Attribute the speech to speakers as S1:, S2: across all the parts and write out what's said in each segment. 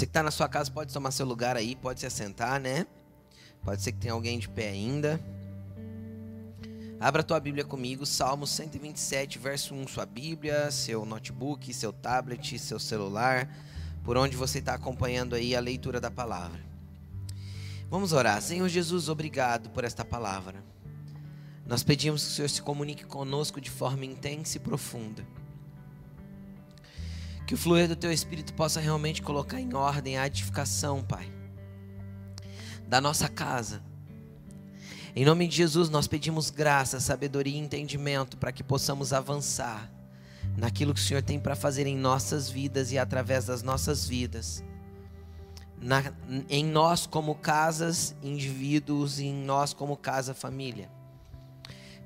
S1: Você que está na sua casa pode tomar seu lugar aí, pode se assentar, né? Pode ser que tenha alguém de pé ainda. Abra a tua Bíblia comigo, Salmo 127, verso 1, sua Bíblia, seu notebook, seu tablet, seu celular, por onde você está acompanhando aí a leitura da palavra. Vamos orar. Senhor Jesus, obrigado por esta palavra. Nós pedimos que o Senhor se comunique conosco de forma intensa e profunda. Que o fluir do teu Espírito possa realmente colocar em ordem a edificação, Pai, da nossa casa em nome de Jesus, nós pedimos graça, sabedoria e entendimento para que possamos avançar naquilo que o Senhor tem para fazer em nossas vidas e através das nossas vidas. Na, em nós como casas, indivíduos e em nós como casa, família.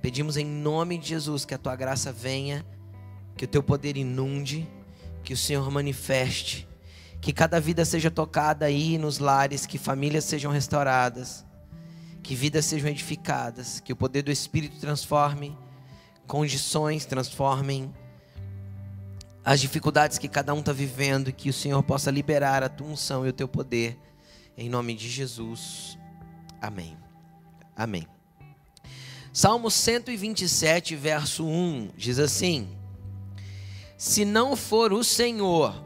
S1: Pedimos em nome de Jesus que a tua graça venha, que o teu poder inunde, que o Senhor manifeste, que cada vida seja tocada aí nos lares, que famílias sejam restauradas que vidas sejam edificadas, que o poder do Espírito transforme condições, transformem as dificuldades que cada um está vivendo, que o Senhor possa liberar a tua unção e o teu poder, em nome de Jesus. Amém. Amém. Salmo 127, verso 1 diz assim: Se não for o Senhor,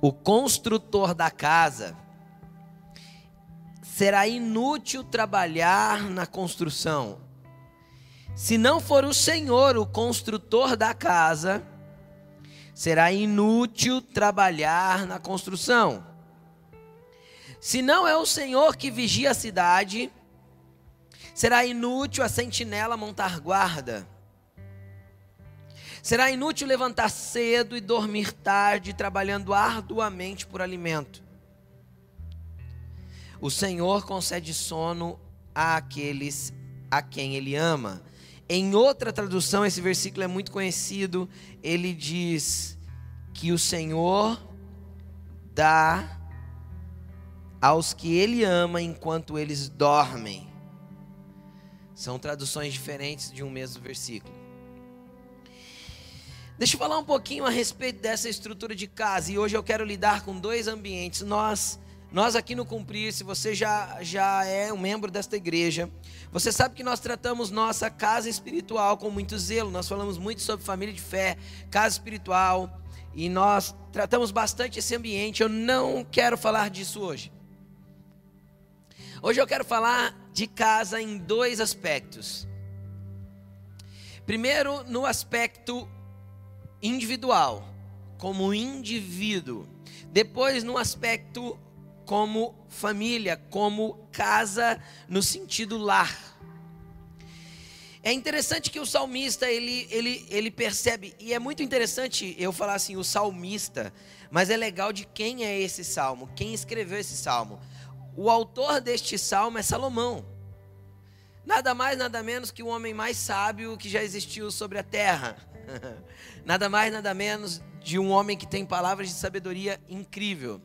S1: o construtor da casa, será inútil trabalhar na construção. Se não for o Senhor o construtor da casa, será inútil trabalhar na construção. Se não é o Senhor que vigia a cidade, será inútil a sentinela montar guarda. Será inútil levantar cedo e dormir tarde, trabalhando arduamente por alimento. O Senhor concede sono àqueles a quem Ele ama. Em outra tradução, esse versículo é muito conhecido. Ele diz que o Senhor dá aos que Ele ama enquanto eles dormem. São traduções diferentes de um mesmo versículo. Deixa eu falar um pouquinho a respeito dessa estrutura de casa. E hoje eu quero lidar com dois ambientes. Nós nós aqui no Cumprir, se você já, já é um membro desta igreja, você sabe que nós tratamos nossa casa espiritual com muito zelo. Nós falamos muito sobre família de fé, casa espiritual, e nós tratamos bastante esse ambiente. Eu não quero falar disso hoje. Hoje eu quero falar de casa em dois aspectos. Primeiro, no aspecto individual, como indivíduo. Depois, no aspecto como família, como casa no sentido lar. É interessante que o salmista ele, ele, ele percebe, e é muito interessante eu falar assim, o salmista, mas é legal de quem é esse salmo, quem escreveu esse salmo. O autor deste salmo é Salomão. Nada mais, nada menos que o homem mais sábio que já existiu sobre a terra. nada mais, nada menos de um homem que tem palavras de sabedoria incrível.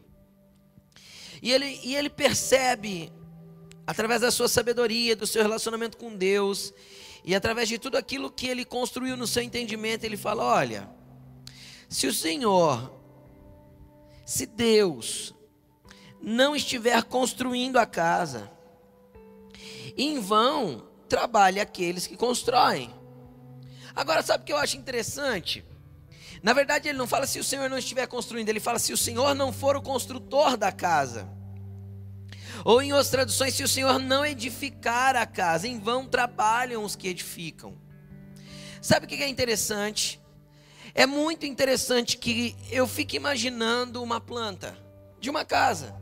S1: E ele, e ele percebe, através da sua sabedoria, do seu relacionamento com Deus, e através de tudo aquilo que ele construiu no seu entendimento, ele fala: olha, se o Senhor, se Deus não estiver construindo a casa, em vão trabalha aqueles que constroem. Agora, sabe o que eu acho interessante? Na verdade, ele não fala se o Senhor não estiver construindo, ele fala se o Senhor não for o construtor da casa. Ou em outras traduções, se o Senhor não edificar a casa, em vão trabalham os que edificam. Sabe o que é interessante? É muito interessante que eu fique imaginando uma planta de uma casa.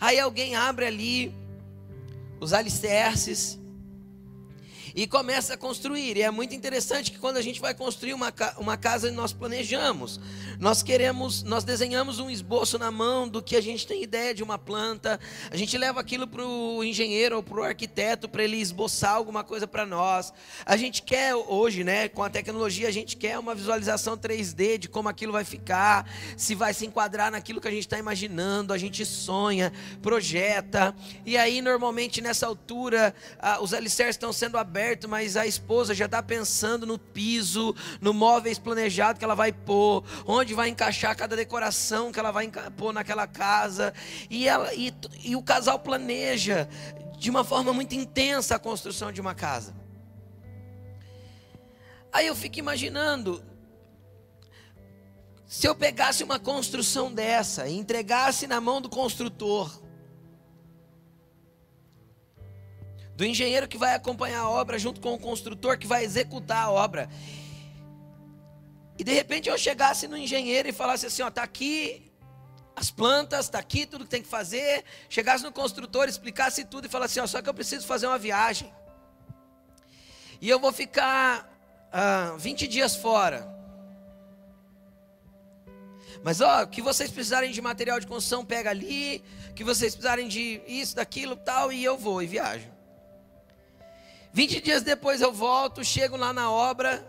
S1: Aí alguém abre ali os alicerces, e começa a construir. E é muito interessante que quando a gente vai construir uma, uma casa, nós planejamos. Nós queremos, nós desenhamos um esboço na mão do que a gente tem ideia de uma planta. A gente leva aquilo para o engenheiro ou para o arquiteto para ele esboçar alguma coisa para nós. A gente quer hoje, né, com a tecnologia, a gente quer uma visualização 3D de como aquilo vai ficar, se vai se enquadrar naquilo que a gente está imaginando. A gente sonha, projeta. E aí, normalmente, nessa altura, os alicerces estão sendo abertos aberto, mas a esposa já está pensando no piso, no móveis planejado que ela vai pôr, onde vai encaixar cada decoração que ela vai pôr naquela casa. E, ela, e, e o casal planeja de uma forma muito intensa a construção de uma casa. Aí eu fico imaginando, se eu pegasse uma construção dessa e entregasse na mão do construtor, do engenheiro que vai acompanhar a obra junto com o construtor que vai executar a obra. E de repente eu chegasse no engenheiro e falasse assim, ó, tá aqui as plantas, tá aqui tudo que tem que fazer. Chegasse no construtor, explicasse tudo e falasse assim, ó, só que eu preciso fazer uma viagem. E eu vou ficar ah, 20 dias fora. Mas ó, que vocês precisarem de material de construção, pega ali. Que vocês precisarem de isso, daquilo, tal, e eu vou e viajo. 20 dias depois eu volto, chego lá na obra,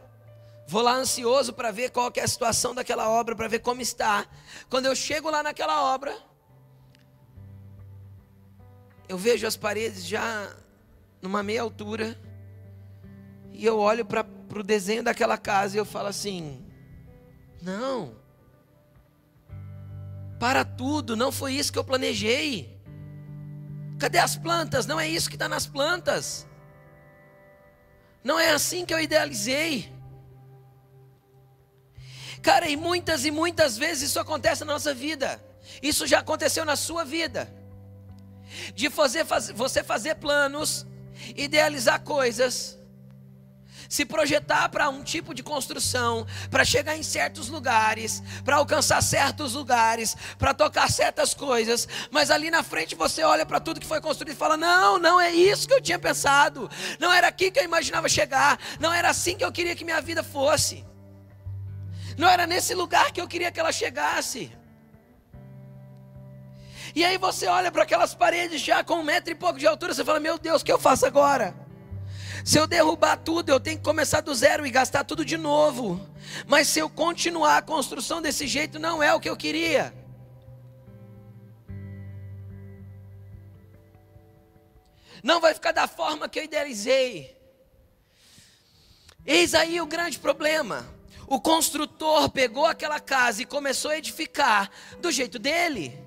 S1: vou lá ansioso para ver qual é a situação daquela obra, para ver como está. Quando eu chego lá naquela obra, eu vejo as paredes já numa meia altura, e eu olho para o desenho daquela casa e eu falo assim: não, para tudo, não foi isso que eu planejei. Cadê as plantas? Não é isso que está nas plantas. Não é assim que eu idealizei. Cara, e muitas e muitas vezes isso acontece na nossa vida. Isso já aconteceu na sua vida. De fazer, faz, você fazer planos, idealizar coisas, se projetar para um tipo de construção, para chegar em certos lugares, para alcançar certos lugares, para tocar certas coisas, mas ali na frente você olha para tudo que foi construído e fala: não, não é isso que eu tinha pensado, não era aqui que eu imaginava chegar, não era assim que eu queria que minha vida fosse, não era nesse lugar que eu queria que ela chegasse. E aí você olha para aquelas paredes já com um metro e pouco de altura, você fala: Meu Deus, o que eu faço agora? Se eu derrubar tudo, eu tenho que começar do zero e gastar tudo de novo. Mas se eu continuar a construção desse jeito, não é o que eu queria. Não vai ficar da forma que eu idealizei. Eis aí o grande problema. O construtor pegou aquela casa e começou a edificar do jeito dele.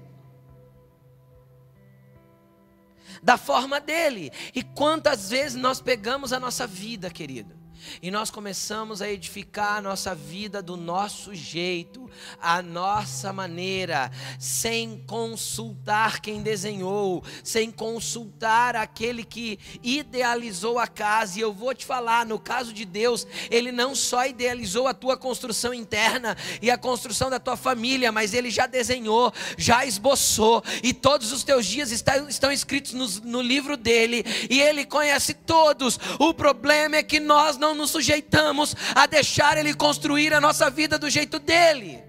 S1: Da forma dele. E quantas vezes nós pegamos a nossa vida, querido, e nós começamos a edificar a nossa vida do nosso jeito, a nossa maneira, sem consultar quem desenhou, sem consultar aquele que idealizou a casa. E eu vou te falar, no caso de Deus, ele não só idealizou a tua construção interna e a construção da tua família, mas ele já desenhou, já esboçou, e todos os teus dias estão, estão escritos no, no livro dele, e ele conhece todos. O problema é que nós não nos sujeitamos a deixar Ele construir a nossa vida do jeito dele.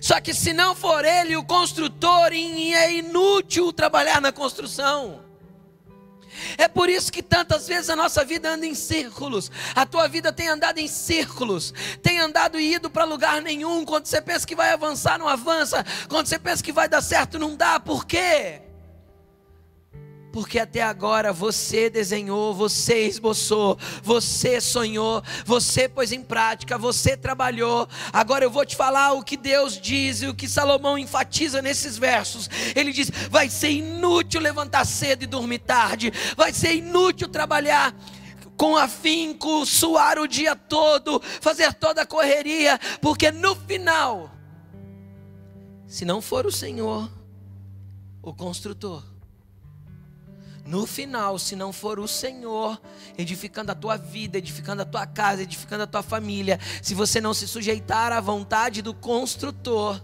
S1: Só que se não for Ele o construtor, é inútil trabalhar na construção. É por isso que tantas vezes a nossa vida anda em círculos. A tua vida tem andado em círculos, tem andado e ido para lugar nenhum. Quando você pensa que vai avançar, não avança. Quando você pensa que vai dar certo, não dá. Por quê? Porque até agora você desenhou, você esboçou, você sonhou, você pôs em prática, você trabalhou. Agora eu vou te falar o que Deus diz e o que Salomão enfatiza nesses versos. Ele diz: vai ser inútil levantar cedo e dormir tarde, vai ser inútil trabalhar com afinco, suar o dia todo, fazer toda a correria, porque no final, se não for o Senhor, o construtor, no final, se não for o Senhor edificando a tua vida, edificando a tua casa, edificando a tua família, se você não se sujeitar à vontade do construtor,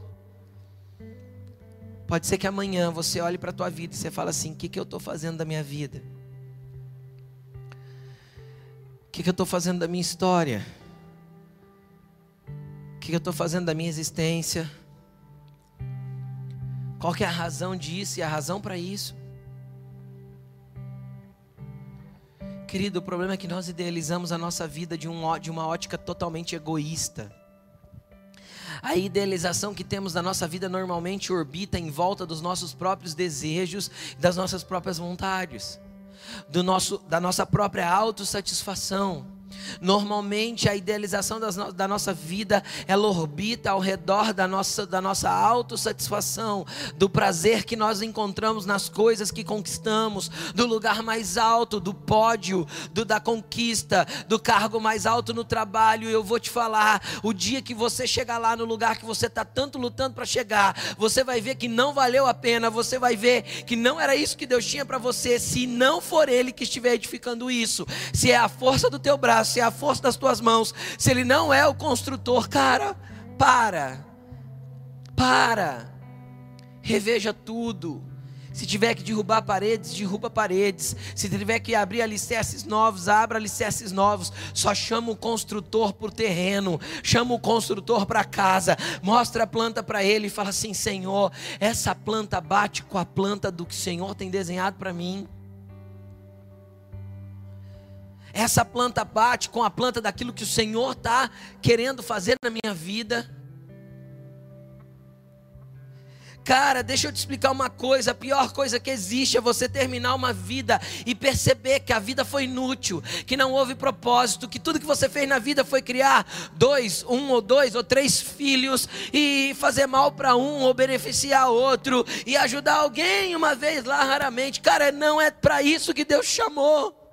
S1: pode ser que amanhã você olhe para a tua vida e você fala assim: o que, que eu estou fazendo da minha vida? O que, que eu estou fazendo da minha história? O que, que eu estou fazendo da minha existência? Qual que é a razão disso e a razão para isso? Querido, o problema é que nós idealizamos a nossa vida de, um, de uma ótica totalmente egoísta. A idealização que temos da nossa vida normalmente orbita em volta dos nossos próprios desejos, das nossas próprias vontades. do nosso, da nossa própria autossatisfação. Normalmente a idealização no, da nossa vida ela orbita ao redor da nossa, da nossa autossatisfação, do prazer que nós encontramos nas coisas que conquistamos, do lugar mais alto, do pódio, do, da conquista, do cargo mais alto no trabalho. Eu vou te falar: o dia que você chegar lá no lugar que você está tanto lutando para chegar, você vai ver que não valeu a pena, você vai ver que não era isso que Deus tinha para você, se não for Ele que estiver edificando isso, se é a força do teu braço se é a força das tuas mãos, se Ele não é o construtor, cara, para, para, reveja tudo. Se tiver que derrubar paredes, derruba paredes. Se tiver que abrir alicerces novos, abra alicerces novos. Só chama o construtor por terreno, chama o construtor para casa, mostra a planta para ele e fala assim: Senhor, essa planta bate com a planta do que o Senhor tem desenhado para mim. Essa planta bate com a planta daquilo que o Senhor está querendo fazer na minha vida. Cara, deixa eu te explicar uma coisa: a pior coisa que existe é você terminar uma vida e perceber que a vida foi inútil, que não houve propósito, que tudo que você fez na vida foi criar dois, um ou dois ou três filhos e fazer mal para um ou beneficiar outro e ajudar alguém uma vez lá raramente. Cara, não é para isso que Deus chamou.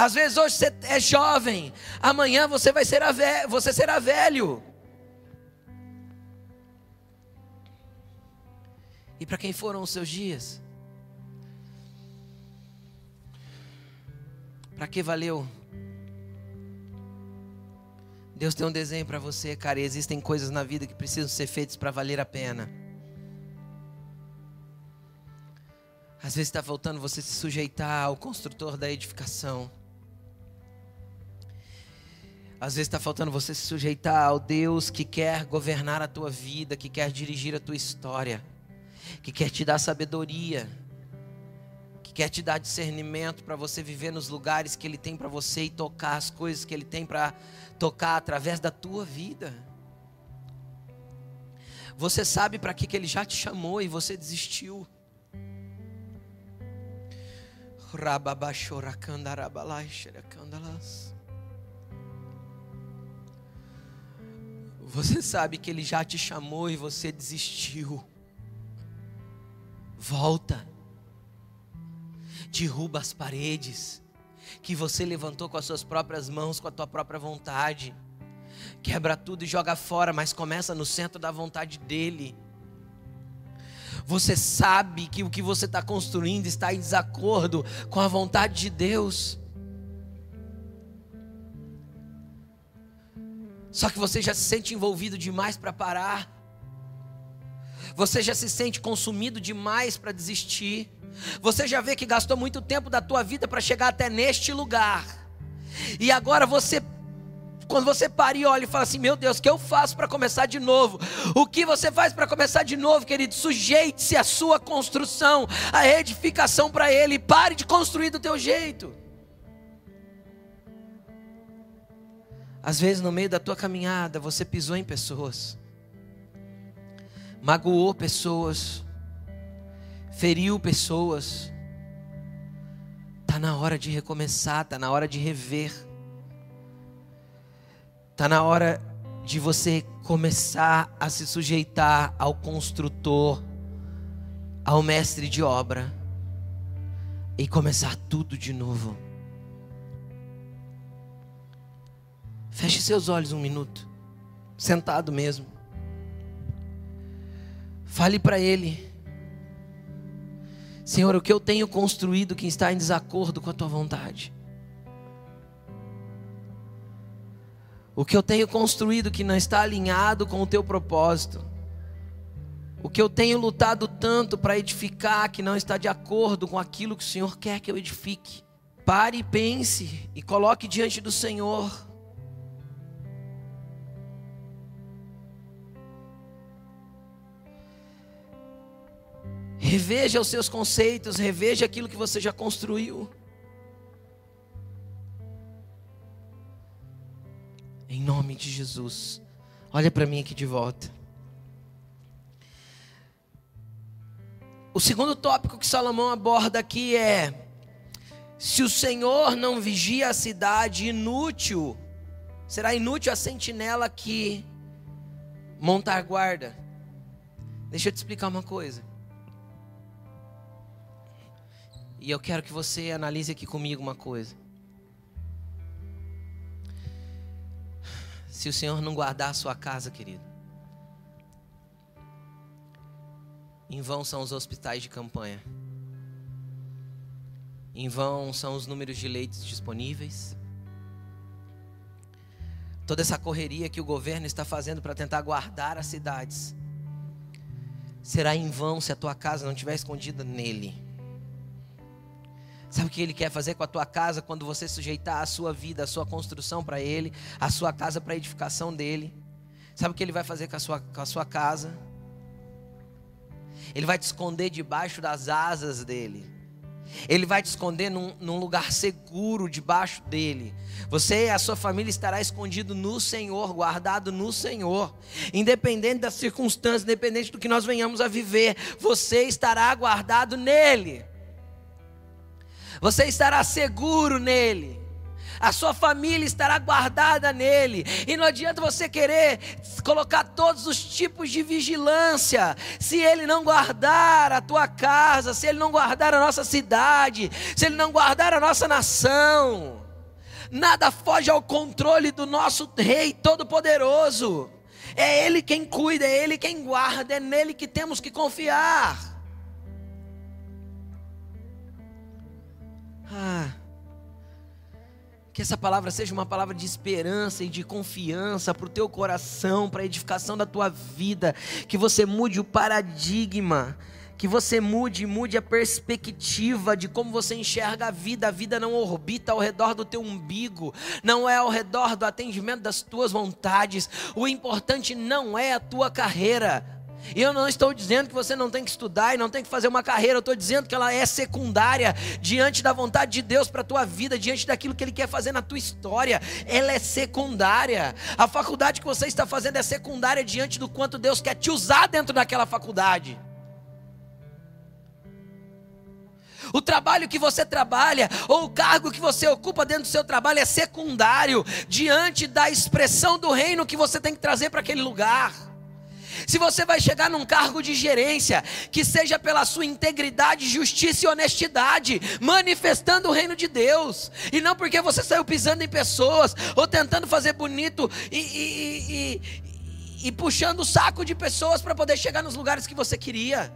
S1: Às vezes hoje você é jovem, amanhã você vai ser velho, você será velho. E para quem foram os seus dias? Para que valeu? Deus tem um desenho para você, cara, e existem coisas na vida que precisam ser feitas para valer a pena. Às vezes está faltando você se sujeitar ao construtor da edificação. Às vezes está faltando você se sujeitar ao Deus que quer governar a tua vida, que quer dirigir a tua história, que quer te dar sabedoria, que quer te dar discernimento para você viver nos lugares que Ele tem para você e tocar as coisas que Ele tem para tocar através da tua vida. Você sabe para que, que Ele já te chamou e você desistiu. Rababachoracandarabalai, Você sabe que Ele já te chamou e você desistiu. Volta. Derruba as paredes que você levantou com as suas próprias mãos, com a tua própria vontade. Quebra tudo e joga fora, mas começa no centro da vontade dEle. Você sabe que o que você está construindo está em desacordo com a vontade de Deus. Só que você já se sente envolvido demais para parar. Você já se sente consumido demais para desistir. Você já vê que gastou muito tempo da tua vida para chegar até neste lugar. E agora você quando você para e olha e fala assim: Meu Deus, o que eu faço para começar de novo? O que você faz para começar de novo, querido? Sujeite-se à sua construção, à edificação para Ele. Pare de construir do teu jeito. Às vezes, no meio da tua caminhada, você pisou em pessoas, magoou pessoas, feriu pessoas. Está na hora de recomeçar, está na hora de rever, está na hora de você começar a se sujeitar ao construtor, ao mestre de obra e começar tudo de novo. Feche seus olhos um minuto, sentado mesmo. Fale para Ele, Senhor, o que eu tenho construído que está em desacordo com a Tua vontade? O que eu tenho construído que não está alinhado com o Teu propósito? O que eu tenho lutado tanto para edificar que não está de acordo com aquilo que o Senhor quer que eu edifique? Pare e pense e coloque diante do Senhor. Reveja os seus conceitos, reveja aquilo que você já construiu. Em nome de Jesus. Olha para mim aqui de volta. O segundo tópico que Salomão aborda aqui é: se o Senhor não vigia a cidade, inútil, será inútil a sentinela que montar guarda. Deixa eu te explicar uma coisa. E eu quero que você analise aqui comigo uma coisa. Se o Senhor não guardar a sua casa, querido, em vão são os hospitais de campanha, em vão são os números de leitos disponíveis, toda essa correria que o governo está fazendo para tentar guardar as cidades, será em vão se a tua casa não estiver escondida nele. Sabe o que ele quer fazer com a tua casa quando você sujeitar a sua vida, a sua construção para ele, a sua casa para a edificação dele? Sabe o que ele vai fazer com a sua, com a sua casa? Ele vai te esconder debaixo das asas dele. Ele vai te esconder num, num, lugar seguro debaixo dele. Você e a sua família estará escondido no Senhor, guardado no Senhor. Independente das circunstâncias, independente do que nós venhamos a viver, você estará guardado nele. Você estará seguro nele. A sua família estará guardada nele. E não adianta você querer colocar todos os tipos de vigilância. Se ele não guardar a tua casa, se ele não guardar a nossa cidade, se ele não guardar a nossa nação. Nada foge ao controle do nosso Rei Todo-Poderoso. É Ele quem cuida, é Ele quem guarda, é nele que temos que confiar. Ah, que essa palavra seja uma palavra de esperança e de confiança para o teu coração, para a edificação da tua vida. Que você mude o paradigma, que você mude, mude a perspectiva de como você enxerga a vida. A vida não orbita ao redor do teu umbigo, não é ao redor do atendimento das tuas vontades. O importante não é a tua carreira. E eu não estou dizendo que você não tem que estudar e não tem que fazer uma carreira, eu estou dizendo que ela é secundária diante da vontade de Deus para a tua vida, diante daquilo que Ele quer fazer na tua história. Ela é secundária. A faculdade que você está fazendo é secundária diante do quanto Deus quer te usar dentro daquela faculdade. O trabalho que você trabalha, ou o cargo que você ocupa dentro do seu trabalho é secundário diante da expressão do reino que você tem que trazer para aquele lugar. Se você vai chegar num cargo de gerência, que seja pela sua integridade, justiça e honestidade, manifestando o reino de Deus, e não porque você saiu pisando em pessoas, ou tentando fazer bonito e, e, e, e puxando o saco de pessoas para poder chegar nos lugares que você queria.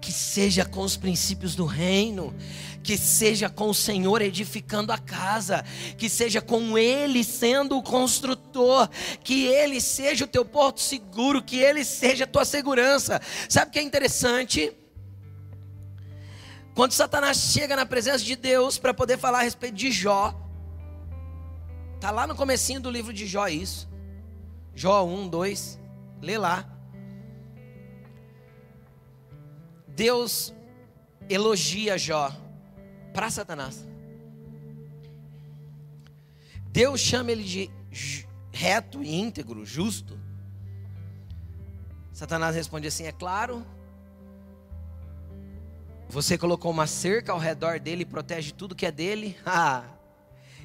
S1: Que seja com os princípios do reino, que seja com o Senhor edificando a casa, que seja com Ele sendo o construtor, que Ele seja o teu porto seguro, que Ele seja a tua segurança. Sabe o que é interessante? Quando Satanás chega na presença de Deus para poder falar a respeito de Jó, tá lá no comecinho do livro de Jó isso. Jó 1, 2, lê lá. Deus elogia Jó para Satanás. Deus chama ele de reto, íntegro, justo. Satanás responde assim: É claro, você colocou uma cerca ao redor dele e protege tudo que é dele. Ah,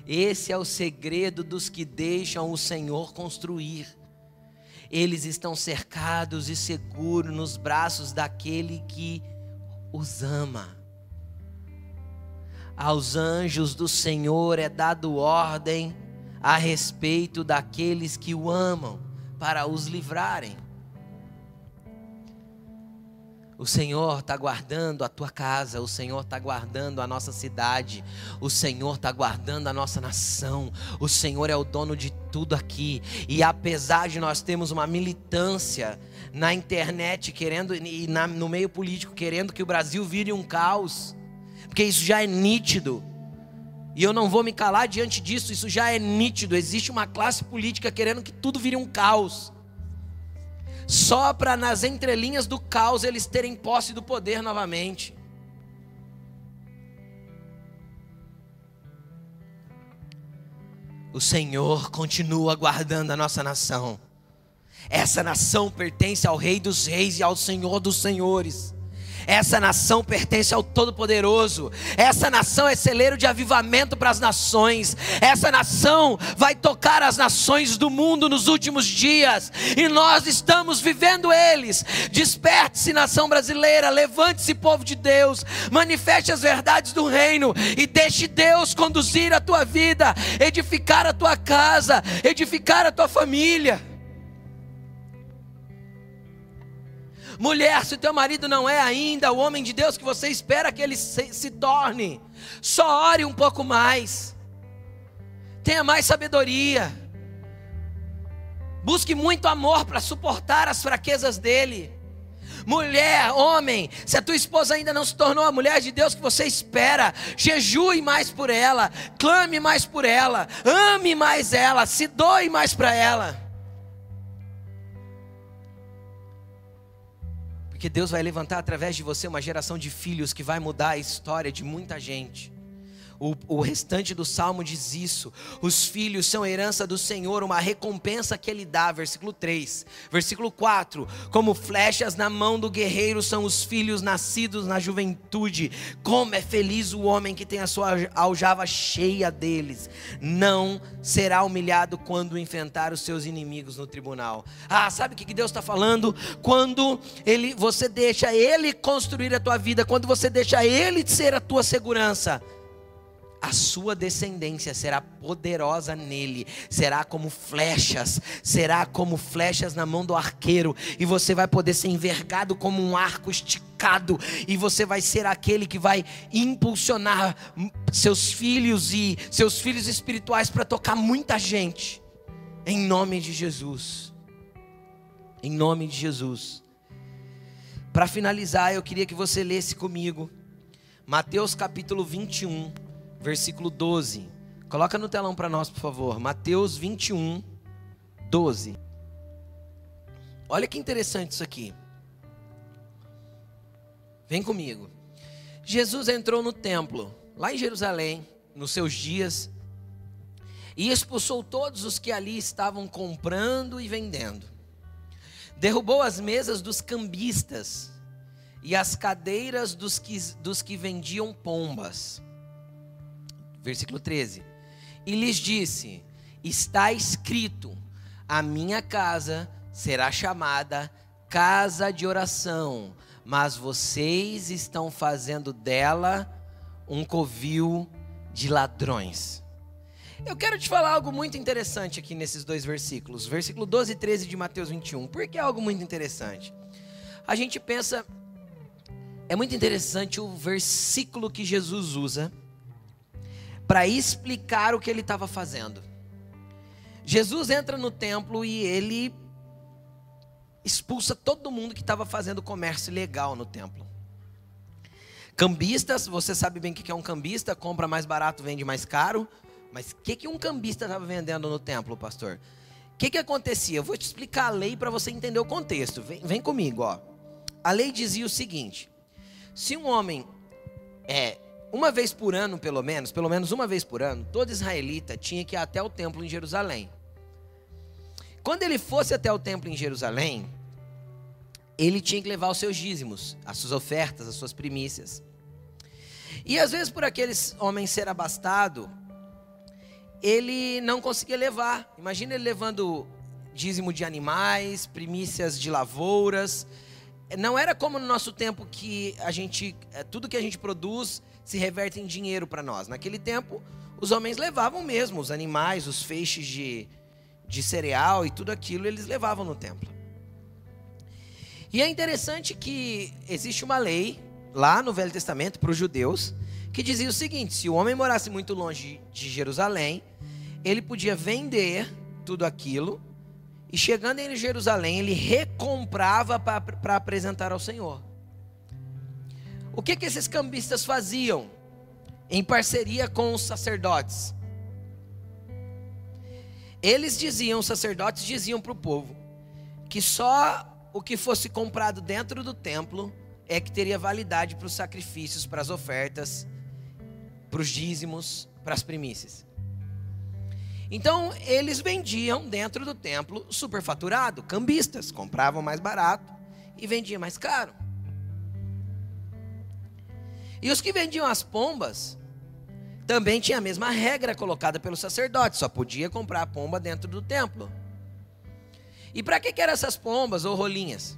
S1: esse é o segredo dos que deixam o Senhor construir. Eles estão cercados e seguros nos braços daquele que os ama. Aos anjos do Senhor é dado ordem a respeito daqueles que o amam, para os livrarem. O Senhor está guardando a tua casa, o Senhor está guardando a nossa cidade, o Senhor está guardando a nossa nação, o Senhor é o dono de tudo aqui. E apesar de nós termos uma militância na internet querendo e na, no meio político querendo que o Brasil vire um caos, porque isso já é nítido. E eu não vou me calar diante disso, isso já é nítido. Existe uma classe política querendo que tudo vire um caos. Só para nas entrelinhas do caos eles terem posse do poder novamente. O Senhor continua guardando a nossa nação. Essa nação pertence ao Rei dos Reis e ao Senhor dos Senhores. Essa nação pertence ao Todo-Poderoso. Essa nação é celeiro de avivamento para as nações. Essa nação vai tocar as nações do mundo nos últimos dias. E nós estamos vivendo eles. Desperte-se, nação brasileira. Levante-se, povo de Deus. Manifeste as verdades do reino. E deixe Deus conduzir a tua vida, edificar a tua casa, edificar a tua família. Mulher, se teu marido não é ainda o homem de Deus que você espera que ele se, se torne, só ore um pouco mais. Tenha mais sabedoria. Busque muito amor para suportar as fraquezas dele. Mulher, homem, se a tua esposa ainda não se tornou a mulher de Deus que você espera, jejue mais por ela, clame mais por ela, ame mais ela, se doe mais para ela. Porque Deus vai levantar através de você uma geração de filhos que vai mudar a história de muita gente. O, o, restante do salmo diz isso. Os filhos são herança do Senhor, uma recompensa que Ele dá. Versículo 3. Versículo 4. Como flechas na mão do guerreiro são os filhos nascidos na juventude. Como é feliz o homem que tem a sua aljava cheia deles. Não será humilhado quando enfrentar os seus inimigos no tribunal. Ah, sabe o que Deus está falando? Quando ele, você deixa Ele construir a tua vida, quando você deixa Ele ser a tua segurança a sua descendência será poderosa nele, será como flechas, será como flechas na mão do arqueiro, e você vai poder ser envergado como um arco esticado, e você vai ser aquele que vai impulsionar seus filhos e seus filhos espirituais para tocar muita gente, em nome de Jesus. Em nome de Jesus. Para finalizar, eu queria que você lesse comigo Mateus capítulo 21 versículo 12. Coloca no telão para nós, por favor. Mateus 21, 12. Olha que interessante isso aqui. Vem comigo. Jesus entrou no templo, lá em Jerusalém, nos seus dias, e expulsou todos os que ali estavam comprando e vendendo. Derrubou as mesas dos cambistas e as cadeiras dos que, dos que vendiam pombas Versículo 13. E lhes disse: Está escrito: A minha casa será chamada casa de oração, mas vocês estão fazendo dela um covil de ladrões. Eu quero te falar algo muito interessante aqui nesses dois versículos, versículo 12 e 13 de Mateus 21. Por que é algo muito interessante? A gente pensa, é muito interessante o versículo que Jesus usa para explicar o que ele estava fazendo. Jesus entra no templo e ele expulsa todo mundo que estava fazendo comércio ilegal no templo. Cambistas, você sabe bem o que é um cambista, compra mais barato, vende mais caro. Mas o que, que um cambista estava vendendo no templo, pastor? O que, que acontecia? Eu vou te explicar a lei para você entender o contexto. Vem, vem comigo, ó. A lei dizia o seguinte: se um homem é, uma vez por ano, pelo menos, pelo menos uma vez por ano, todo israelita tinha que ir até o templo em Jerusalém. Quando ele fosse até o templo em Jerusalém, ele tinha que levar os seus dízimos, as suas ofertas, as suas primícias. E às vezes, por aqueles homens ser abastado, ele não conseguia levar. Imagina ele levando dízimo de animais, primícias de lavouras. Não era como no nosso tempo que a gente, é, tudo que a gente produz se reverte em dinheiro para nós. Naquele tempo, os homens levavam mesmo os animais, os feixes de, de cereal e tudo aquilo, eles levavam no templo. E é interessante que existe uma lei lá no Velho Testamento para os judeus que dizia o seguinte: se o homem morasse muito longe de Jerusalém, ele podia vender tudo aquilo e chegando em Jerusalém, ele recomprava para apresentar ao Senhor. O que, que esses cambistas faziam em parceria com os sacerdotes? Eles diziam, os sacerdotes diziam para o povo, que só o que fosse comprado dentro do templo é que teria validade para os sacrifícios, para as ofertas, para os dízimos, para as primícias. Então, eles vendiam dentro do templo superfaturado, cambistas, compravam mais barato e vendiam mais caro. E os que vendiam as pombas também tinha a mesma regra colocada pelo sacerdote, só podia comprar a pomba dentro do templo. E para que, que eram essas pombas ou rolinhas?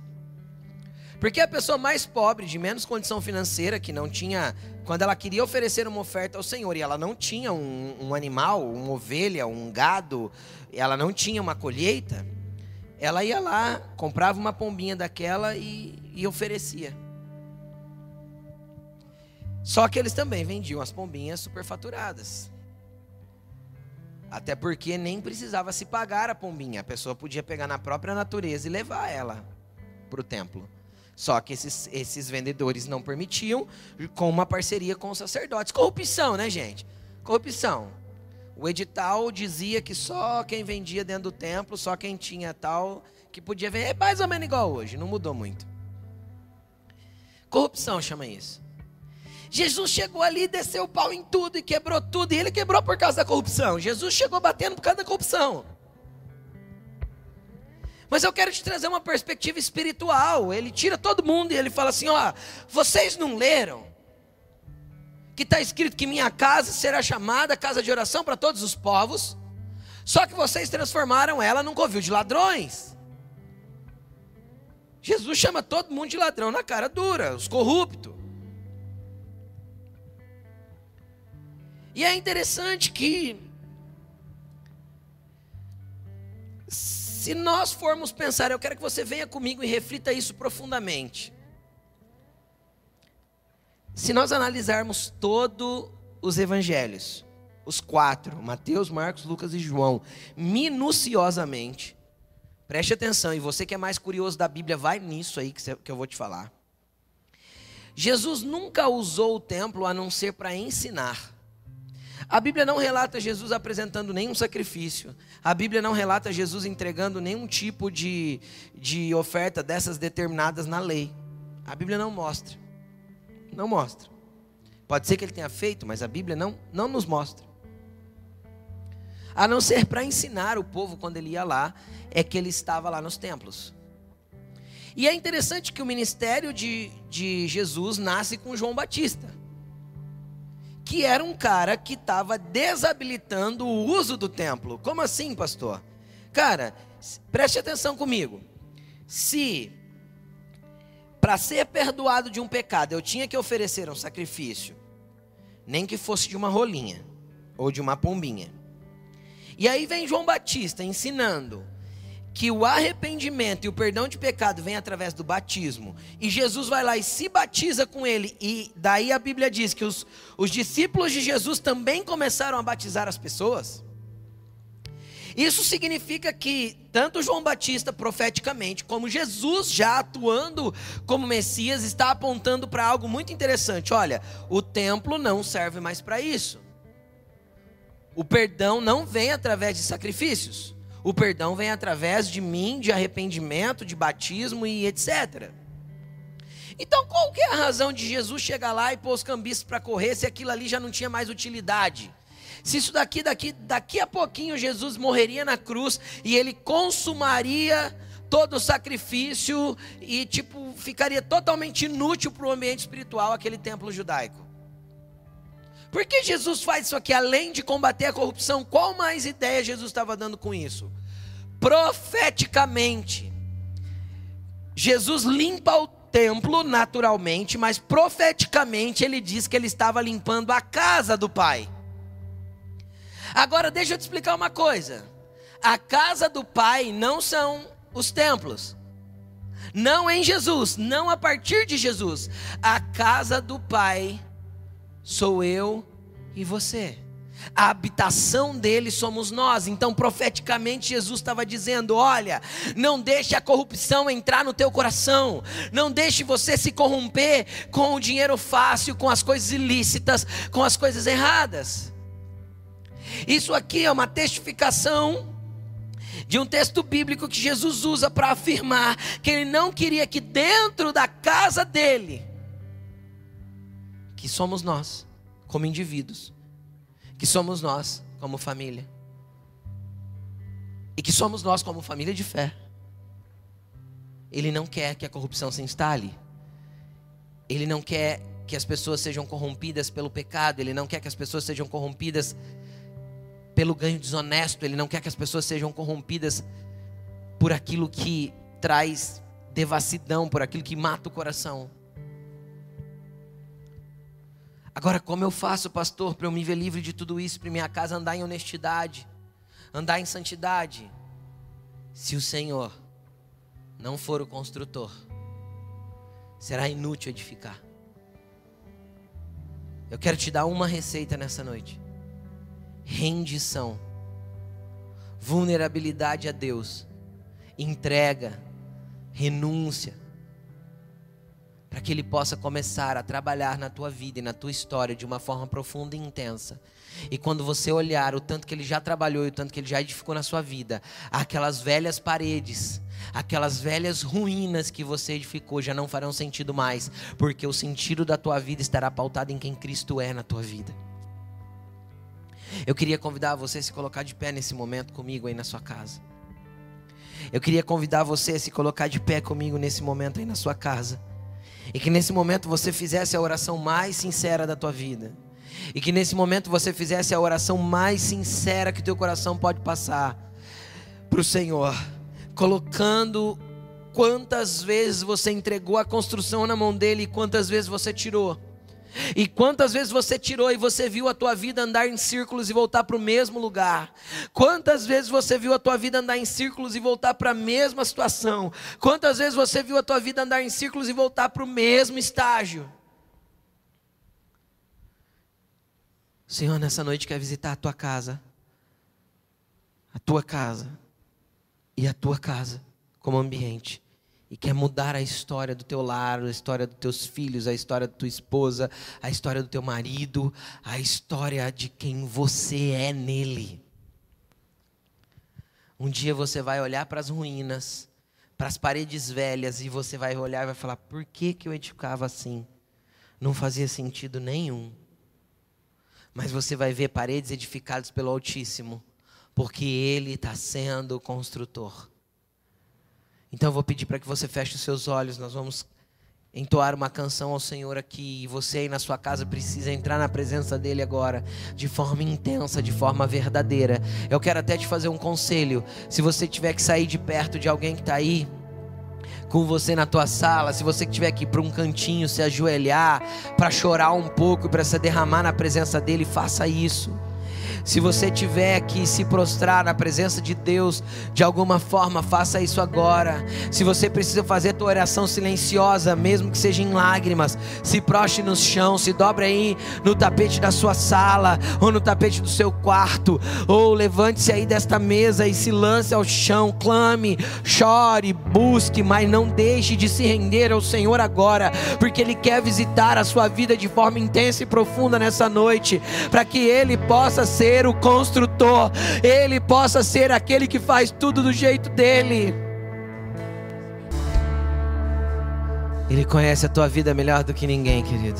S1: Porque a pessoa mais pobre, de menos condição financeira, que não tinha. Quando ela queria oferecer uma oferta ao Senhor e ela não tinha um, um animal, uma ovelha, um gado, ela não tinha uma colheita, ela ia lá, comprava uma pombinha daquela e, e oferecia. Só que eles também vendiam as pombinhas superfaturadas. Até porque nem precisava se pagar a pombinha, a pessoa podia pegar na própria natureza e levar ela para o templo. Só que esses, esses vendedores não permitiam, com uma parceria com os sacerdotes. Corrupção, né, gente? Corrupção. O edital dizia que só quem vendia dentro do templo, só quem tinha tal, que podia vender. É mais ou menos igual hoje, não mudou muito. Corrupção chama isso. Jesus chegou ali, desceu o pau em tudo e quebrou tudo. E ele quebrou por causa da corrupção. Jesus chegou batendo por causa da corrupção. Mas eu quero te trazer uma perspectiva espiritual. Ele tira todo mundo e ele fala assim: ó, vocês não leram? Que está escrito que minha casa será chamada casa de oração para todos os povos. Só que vocês transformaram ela num covil de ladrões. Jesus chama todo mundo de ladrão na cara dura, os corruptos. E é interessante que Se nós formos pensar, eu quero que você venha comigo e reflita isso profundamente. Se nós analisarmos todos os evangelhos, os quatro, Mateus, Marcos, Lucas e João, minuciosamente, preste atenção, e você que é mais curioso da Bíblia, vai nisso aí que eu vou te falar. Jesus nunca usou o templo a não ser para ensinar. A Bíblia não relata Jesus apresentando nenhum sacrifício. A Bíblia não relata Jesus entregando nenhum tipo de, de oferta dessas determinadas na lei. A Bíblia não mostra. Não mostra. Pode ser que ele tenha feito, mas a Bíblia não, não nos mostra. A não ser para ensinar o povo quando ele ia lá, é que ele estava lá nos templos. E é interessante que o ministério de, de Jesus nasce com João Batista que era um cara que estava desabilitando o uso do templo. Como assim, pastor? Cara, preste atenção comigo. Se para ser perdoado de um pecado eu tinha que oferecer um sacrifício, nem que fosse de uma rolinha ou de uma pombinha. E aí vem João Batista ensinando que o arrependimento e o perdão de pecado vem através do batismo, e Jesus vai lá e se batiza com ele, e daí a Bíblia diz que os, os discípulos de Jesus também começaram a batizar as pessoas. Isso significa que tanto João Batista profeticamente, como Jesus já atuando como Messias, está apontando para algo muito interessante. Olha, o templo não serve mais para isso. O perdão não vem através de sacrifícios. O perdão vem através de mim, de arrependimento, de batismo e etc. Então, qual que é a razão de Jesus chegar lá e pôr os cambistas para correr se aquilo ali já não tinha mais utilidade? Se isso daqui, daqui, daqui a pouquinho Jesus morreria na cruz e ele consumaria todo o sacrifício e tipo ficaria totalmente inútil para o ambiente espiritual aquele templo judaico. Por que Jesus faz isso aqui? Além de combater a corrupção, qual mais ideia Jesus estava dando com isso? Profeticamente, Jesus limpa o templo naturalmente, mas profeticamente ele diz que ele estava limpando a casa do Pai. Agora deixa eu te explicar uma coisa. A casa do Pai não são os templos. Não em Jesus, não a partir de Jesus. A casa do Pai sou eu e você. A habitação dele somos nós. Então, profeticamente, Jesus estava dizendo: Olha, não deixe a corrupção entrar no teu coração, não deixe você se corromper com o dinheiro fácil, com as coisas ilícitas, com as coisas erradas. Isso aqui é uma testificação de um texto bíblico que Jesus usa para afirmar que ele não queria que dentro da casa dele, que somos nós, como indivíduos, que somos nós, como família. E que somos nós como família de fé. Ele não quer que a corrupção se instale. Ele não quer que as pessoas sejam corrompidas pelo pecado. Ele não quer que as pessoas sejam corrompidas pelo ganho desonesto. Ele não quer que as pessoas sejam corrompidas por aquilo que traz devassidão, por aquilo que mata o coração. Agora, como eu faço, pastor, para eu me ver livre de tudo isso, para minha casa andar em honestidade, andar em santidade? Se o Senhor não for o construtor, será inútil edificar. Eu quero te dar uma receita nessa noite: rendição, vulnerabilidade a Deus, entrega, renúncia, para que Ele possa começar a trabalhar na tua vida e na tua história de uma forma profunda e intensa. E quando você olhar o tanto que Ele já trabalhou e o tanto que Ele já edificou na sua vida, aquelas velhas paredes, aquelas velhas ruínas que você edificou já não farão sentido mais, porque o sentido da tua vida estará pautado em quem Cristo é na tua vida. Eu queria convidar você a se colocar de pé nesse momento comigo aí na sua casa. Eu queria convidar você a se colocar de pé comigo nesse momento aí na sua casa. E que nesse momento você fizesse a oração mais sincera da tua vida. E que nesse momento você fizesse a oração mais sincera que teu coração pode passar para o Senhor, colocando quantas vezes você entregou a construção na mão dele e quantas vezes você tirou. E quantas vezes você tirou e você viu a tua vida andar em círculos e voltar para o mesmo lugar? Quantas vezes você viu a tua vida andar em círculos e voltar para a mesma situação? Quantas vezes você viu a tua vida andar em círculos e voltar para o mesmo estágio? O Senhor nessa noite quer visitar a tua casa. A tua casa e a tua casa como ambiente e quer mudar a história do teu lar, a história dos teus filhos, a história da tua esposa, a história do teu marido, a história de quem você é nele. Um dia você vai olhar para as ruínas, para as paredes velhas e você vai olhar e vai falar: por que, que eu edificava assim? Não fazia sentido nenhum. Mas você vai ver paredes edificadas pelo Altíssimo, porque Ele está sendo o construtor. Então eu vou pedir para que você feche os seus olhos, nós vamos entoar uma canção ao Senhor aqui. E você aí na sua casa precisa entrar na presença dEle agora, de forma intensa, de forma verdadeira. Eu quero até te fazer um conselho. Se você tiver que sair de perto de alguém que está aí, com você na tua sala, se você tiver que ir para um cantinho, se ajoelhar, para chorar um pouco, para se derramar na presença dele, faça isso. Se você tiver que se prostrar na presença de Deus de alguma forma, faça isso agora. Se você precisa fazer tua oração silenciosa, mesmo que seja em lágrimas, se proste no chão, se dobre aí no tapete da sua sala ou no tapete do seu quarto, ou levante-se aí desta mesa e se lance ao chão, clame, chore, busque, mas não deixe de se render ao Senhor agora, porque Ele quer visitar a sua vida de forma intensa e profunda nessa noite, para que Ele possa ser o construtor, Ele possa ser aquele que faz tudo do jeito dele. Ele conhece a tua vida melhor do que ninguém, querido.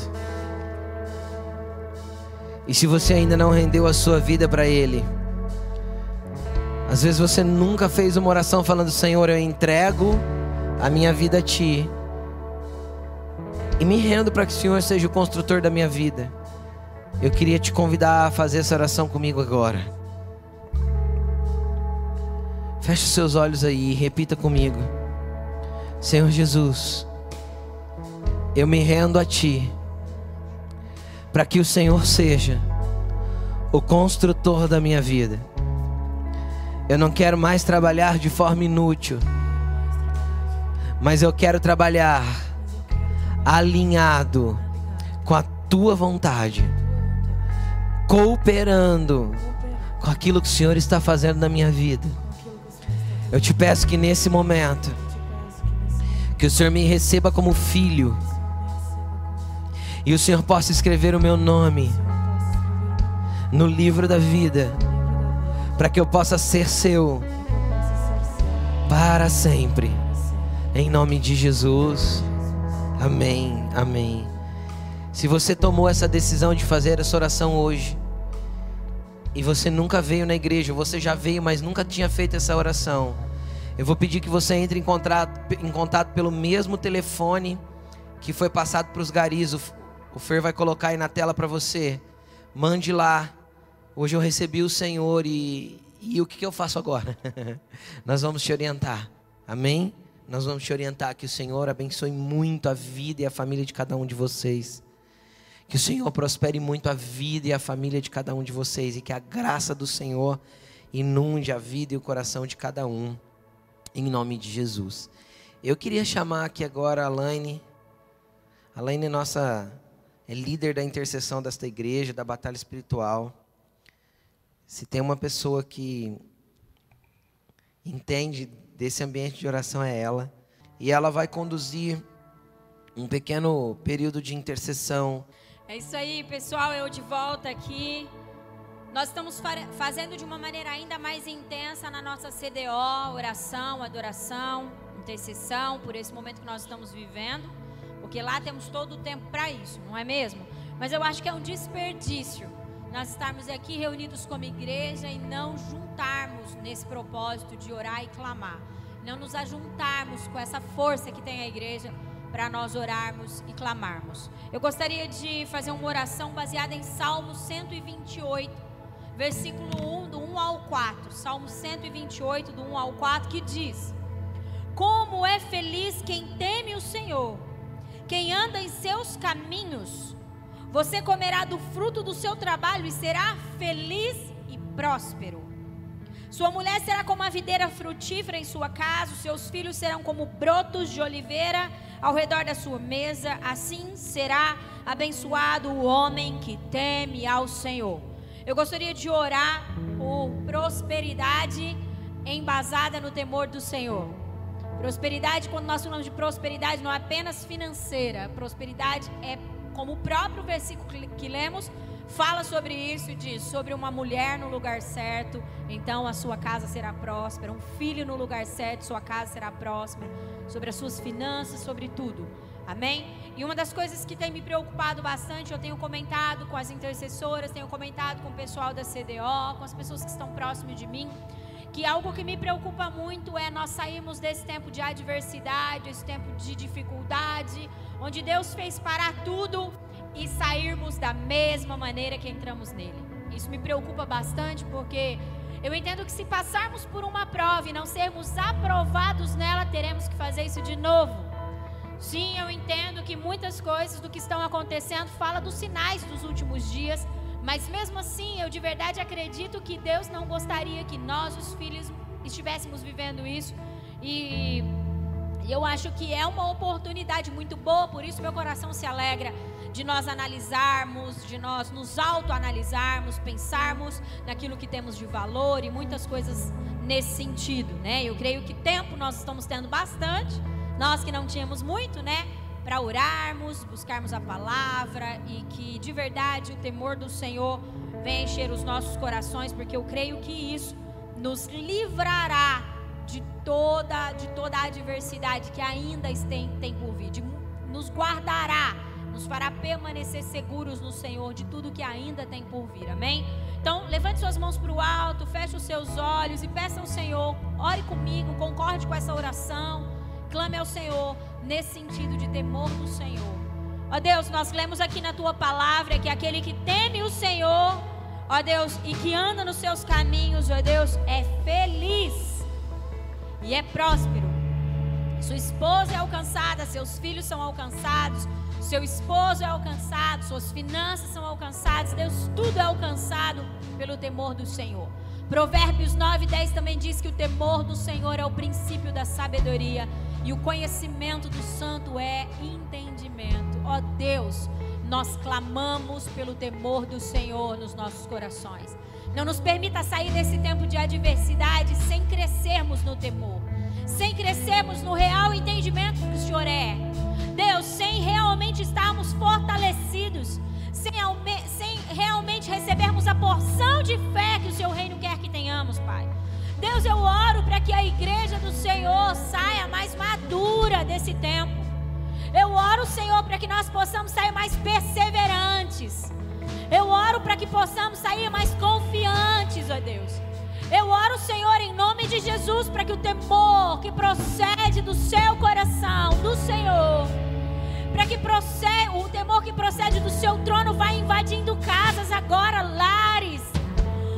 S1: E se você ainda não rendeu a sua vida para Ele, às vezes você nunca fez uma oração falando: Senhor, eu entrego a minha vida a Ti. E me rendo para que o Senhor seja o construtor da minha vida. Eu queria te convidar a fazer essa oração comigo agora. Feche seus olhos aí e repita comigo. Senhor Jesus, eu me rendo a Ti, para que o Senhor seja o construtor da minha vida. Eu não quero mais trabalhar de forma inútil, mas eu quero trabalhar alinhado com a Tua vontade cooperando com aquilo que o Senhor está fazendo na minha vida. Eu te peço que nesse momento, que o Senhor me receba como filho, e o Senhor possa escrever o meu nome no livro da vida, para que eu possa ser seu para sempre. Em nome de Jesus. Amém. Amém. Se você tomou essa decisão de fazer essa oração hoje, e você nunca veio na igreja, você já veio, mas nunca tinha feito essa oração, eu vou pedir que você entre em contato, em contato pelo mesmo telefone que foi passado para os garis. O, o Fer vai colocar aí na tela para você. Mande lá. Hoje eu recebi o Senhor e, e o que, que eu faço agora? Nós vamos te orientar. Amém? Nós vamos te orientar que o Senhor abençoe muito a vida e a família de cada um de vocês. Que o Senhor prospere muito a vida e a família de cada um de vocês. E que a graça do Senhor inunde a vida e o coração de cada um. Em nome de Jesus. Eu queria chamar aqui agora a Laine. A Laine é nossa é líder da intercessão desta igreja, da batalha espiritual. Se tem uma pessoa que entende desse ambiente de oração é ela. E ela vai conduzir um pequeno período de intercessão.
S2: É isso aí, pessoal. Eu de volta aqui. Nós estamos fazendo de uma maneira ainda mais intensa na nossa CDO, oração, adoração, intercessão, por esse momento que nós estamos vivendo, porque lá temos todo o tempo para isso, não é mesmo? Mas eu acho que é um desperdício nós estarmos aqui reunidos como igreja e não juntarmos nesse propósito de orar e clamar, não nos ajuntarmos com essa força que tem a igreja para nós orarmos e clamarmos. Eu gostaria de fazer uma oração baseada em Salmo 128 versículo 1, do 1 ao 4, Salmo 128, do 1 ao 4, que diz: Como é feliz quem teme o Senhor, quem anda em seus caminhos. Você comerá do fruto do seu trabalho e será feliz e próspero. Sua mulher será como a videira frutífera em sua casa, os seus filhos serão como brotos de oliveira ao redor da sua mesa. Assim será abençoado o homem que teme ao Senhor. Eu gostaria de orar por prosperidade embasada no temor do Senhor. Prosperidade, quando nós falamos de prosperidade, não é apenas financeira. Prosperidade é, como o próprio versículo que lemos, fala sobre isso e diz: sobre uma mulher no lugar certo, então a sua casa será próspera. Um filho no lugar certo, sua casa será próspera. Sobre as suas finanças, sobre tudo. Amém? E uma das coisas que tem me preocupado bastante, eu tenho comentado com as intercessoras, tenho comentado com o pessoal da CDO, com as pessoas que estão próximas de mim, que algo que me preocupa muito é nós sairmos desse tempo de adversidade, esse tempo de dificuldade, onde Deus fez parar tudo e sairmos da mesma maneira que entramos nele. Isso me preocupa bastante porque eu entendo que se passarmos por uma prova e não sermos aprovados nela, teremos que fazer isso de novo. Sim, eu entendo que muitas coisas do que estão acontecendo fala dos sinais dos últimos dias, mas mesmo assim, eu de verdade acredito que Deus não gostaria que nós, os filhos, estivéssemos vivendo isso. E eu acho que é uma oportunidade muito boa, por isso meu coração se alegra de nós analisarmos, de nós nos autoanalisarmos, pensarmos naquilo que temos de valor e muitas coisas nesse sentido, né? Eu creio que tempo nós estamos tendo bastante nós que não tínhamos muito, né? Para orarmos, buscarmos a palavra e que de verdade o temor do Senhor venha encher os nossos corações, porque eu creio que isso nos livrará de toda, de toda a adversidade que ainda tem, tem por vir, de, nos guardará, nos fará permanecer seguros no Senhor de tudo que ainda tem por vir, amém? Então, levante suas mãos para o alto, feche os seus olhos e peça ao Senhor, ore comigo, concorde com essa oração. Clame ao Senhor nesse sentido de temor do Senhor. Ó Deus, nós lemos aqui na tua palavra que aquele que teme o Senhor, ó Deus, e que anda nos seus caminhos, ó Deus, é feliz e é próspero. Sua esposa é alcançada, seus filhos são alcançados, seu esposo é alcançado, suas finanças são alcançadas, Deus, tudo é alcançado pelo temor do Senhor. Provérbios 9, 10 também diz que o temor do Senhor é o princípio da sabedoria e o conhecimento do santo é entendimento. Ó oh Deus, nós clamamos pelo temor do Senhor nos nossos corações. Não nos permita sair desse tempo de adversidade sem crescermos no temor, sem crescermos no real entendimento que o Senhor é. Deus, sem realmente estarmos fortalecidos, sem, sem realmente recebermos a porção de fé que o Seu reino quer que tenhamos, Pai. Deus, eu oro para que a igreja do Senhor saia mais madura desse tempo. Eu oro, Senhor, para que nós possamos sair mais perseverantes. Eu oro para que possamos sair mais confiantes, ó Deus. Eu oro, Senhor, em nome de Jesus, para que o temor que procede do seu coração, do Senhor, para que procede, o temor que procede do seu trono vá invadindo casas agora, lares,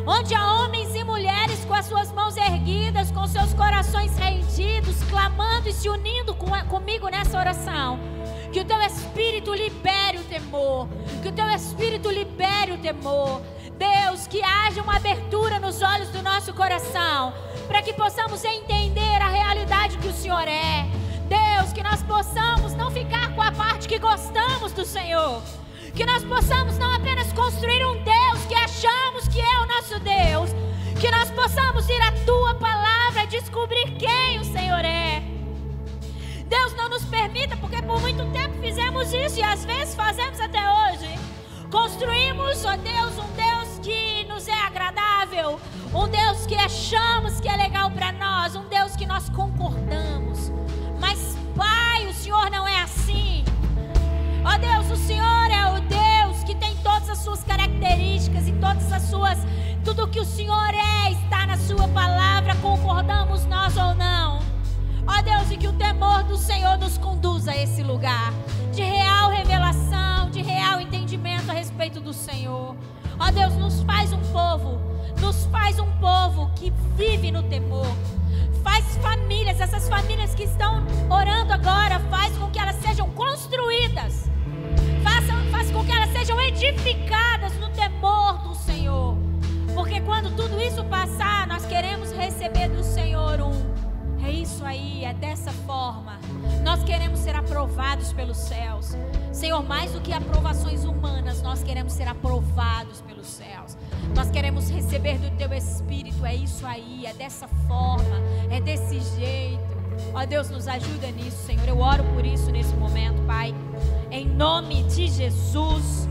S2: onde há homens e mulheres com as suas mãos erguidas, com seus corações rendidos, clamando e se unindo com, comigo nessa oração. Que o teu espírito libere o temor, que o teu espírito libere o temor. Deus, que haja uma abertura nos olhos do nosso coração, para que possamos entender a realidade que o Senhor é. Deus, que nós possamos não ficar com a parte que gostamos do Senhor. Que nós possamos não apenas construir um Deus que achamos que é o nosso Deus. Que nós possamos ir à tua palavra descobrir quem o Senhor é. Deus não nos permita, porque por muito tempo fizemos isso e às vezes fazemos até hoje. Construímos, ó Deus, um Deus que nos é agradável, um Deus que achamos que é legal para nós, um Deus que nós concordamos. Mas, Pai, o Senhor não é assim. Ó Deus, o Senhor é o Deus que tem todas as suas características e todas as suas. Tudo que o Senhor é está na Sua palavra, concordamos nós ou não. Ó Deus, e que o temor do Senhor nos conduza a esse lugar de real revelação, de real entendimento a respeito do Senhor. Ó Deus, nos faz um povo, nos faz um povo que vive no temor. Faz famílias, essas famílias que estão orando agora, faz com que elas sejam construídas. Faça, faz com que elas sejam edificadas no temor do Senhor. Porque quando tudo isso passar, nós queremos receber do Senhor um é isso aí, é dessa forma. Nós queremos ser aprovados pelos céus. Senhor, mais do que aprovações humanas, nós queremos ser aprovados pelos céus. Nós queremos receber do teu espírito. É isso aí, é dessa forma, é desse jeito. Ó Deus, nos ajuda nisso, Senhor. Eu oro por isso nesse momento, Pai. Em nome de Jesus.